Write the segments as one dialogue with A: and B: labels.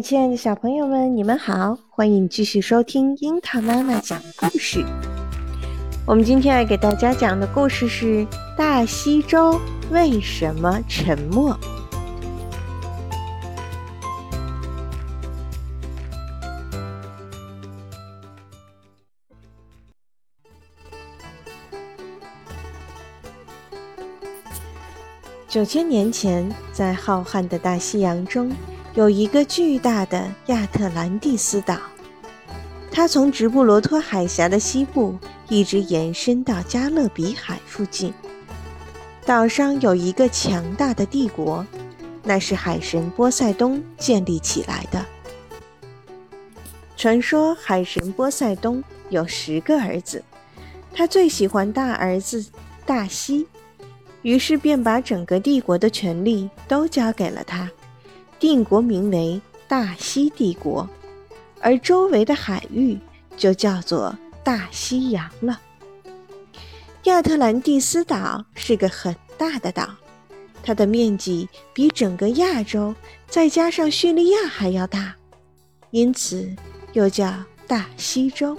A: 亲爱的小朋友们，你们好，欢迎继续收听樱桃妈妈讲故事。我们今天要给大家讲的故事是《大西洲为什么沉默》。九千年前，在浩瀚的大西洋中，有一个巨大的亚特兰蒂斯岛，它从直布罗陀海峡的西部一直延伸到加勒比海附近。岛上有一个强大的帝国，那是海神波塞冬建立起来的。传说海神波塞冬有十个儿子，他最喜欢大儿子大西。于是便把整个帝国的权力都交给了他，帝国名为大西帝国，而周围的海域就叫做大西洋了。亚特兰蒂斯岛是个很大的岛，它的面积比整个亚洲再加上叙利亚还要大，因此又叫大西洲。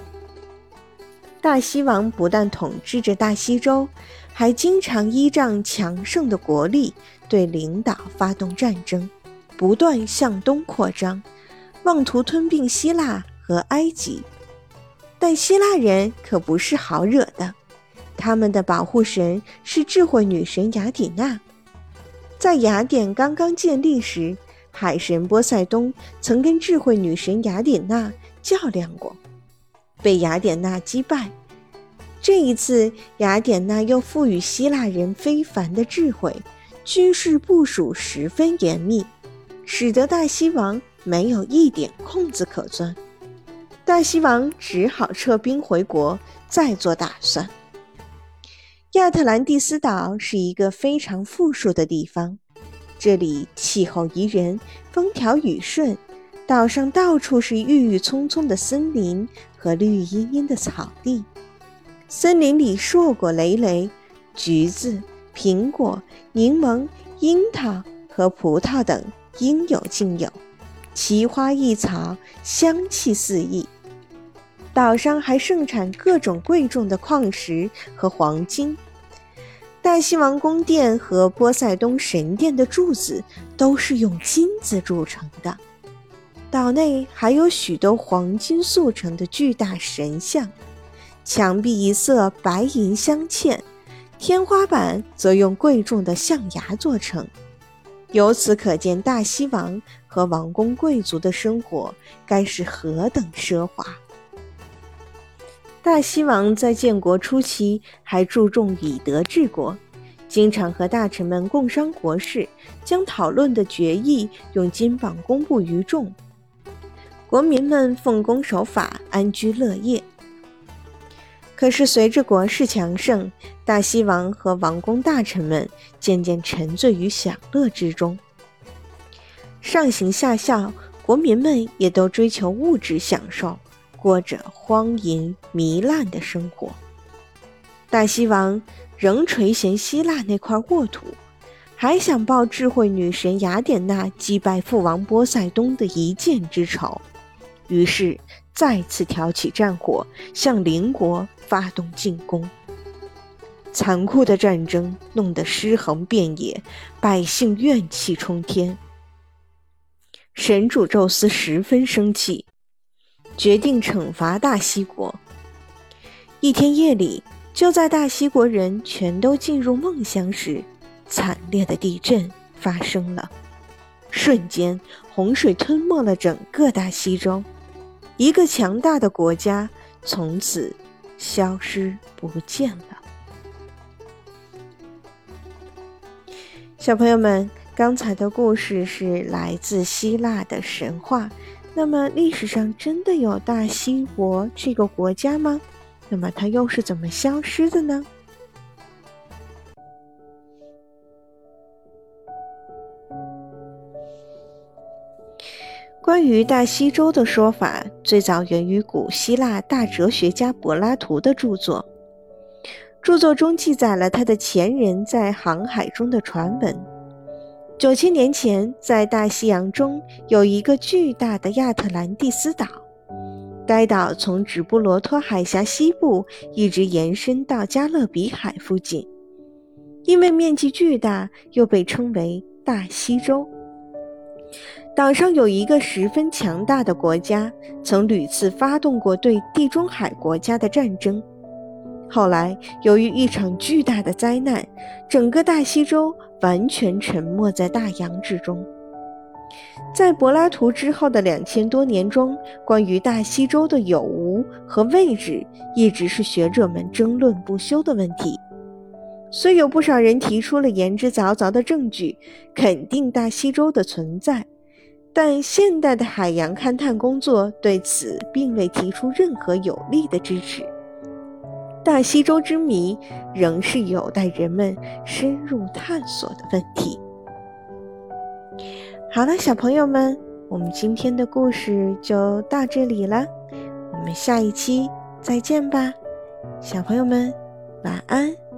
A: 大西王不但统治着大西洲。还经常依仗强盛的国力对领导发动战争，不断向东扩张，妄图吞并希腊和埃及。但希腊人可不是好惹的，他们的保护神是智慧女神雅典娜。在雅典刚刚建立时，海神波塞冬曾跟智慧女神雅典娜较量过，被雅典娜击败。这一次，雅典娜又赋予希腊人非凡的智慧，军事部署十分严密，使得大西王没有一点空子可钻。大西王只好撤兵回国，再做打算。亚特兰蒂斯岛是一个非常富庶的地方，这里气候宜人，风调雨顺，岛上到处是郁郁葱葱的森林和绿茵茵的草地。森林里硕果累累，橘子、苹果、柠檬、樱桃和葡萄等应有尽有，奇花异草，香气四溢。岛上还盛产各种贵重的矿石和黄金。大西王宫殿和波塞冬神殿的柱子都是用金子铸成的。岛内还有许多黄金塑成的巨大神像。墙壁一色白银镶嵌，天花板则用贵重的象牙做成。由此可见，大西王和王公贵族的生活该是何等奢华。大西王在建国初期还注重以德治国，经常和大臣们共商国事，将讨论的决议用金榜公布于众，国民们奉公守法，安居乐业。可是，随着国势强盛，大西王和王公大臣们渐渐沉醉于享乐之中，上行下效，国民们也都追求物质享受，过着荒淫糜烂的生活。大西王仍垂涎希腊那块沃土，还想报智慧女神雅典娜击败父王波塞冬的一箭之仇，于是。再次挑起战火，向邻国发动进攻。残酷的战争弄得尸横遍野，百姓怨气冲天。神主宙斯十分生气，决定惩罚大西国。一天夜里，就在大西国人全都进入梦乡时，惨烈的地震发生了，瞬间洪水吞没了整个大西洲。一个强大的国家从此消失不见了。小朋友们，刚才的故事是来自希腊的神话。那么，历史上真的有大西国这个国家吗？那么，它又是怎么消失的呢？关于大西洲的说法，最早源于古希腊大哲学家柏拉图的著作。著作中记载了他的前人在航海中的传闻。九千年前，在大西洋中有一个巨大的亚特兰蒂斯岛，该岛从直布罗陀海峡西部一直延伸到加勒比海附近，因为面积巨大，又被称为大西洲。岛上有一个十分强大的国家，曾屡次发动过对地中海国家的战争。后来，由于一场巨大的灾难，整个大西洲完全沉没在大洋之中。在柏拉图之后的两千多年中，关于大西洲的有无和位置，一直是学者们争论不休的问题。虽有不少人提出了言之凿凿的证据，肯定大西洲的存在，但现代的海洋勘探工作对此并未提出任何有力的支持。大西洲之谜仍是有待人们深入探索的问题。好了，小朋友们，我们今天的故事就到这里了，我们下一期再见吧，小朋友们，晚安。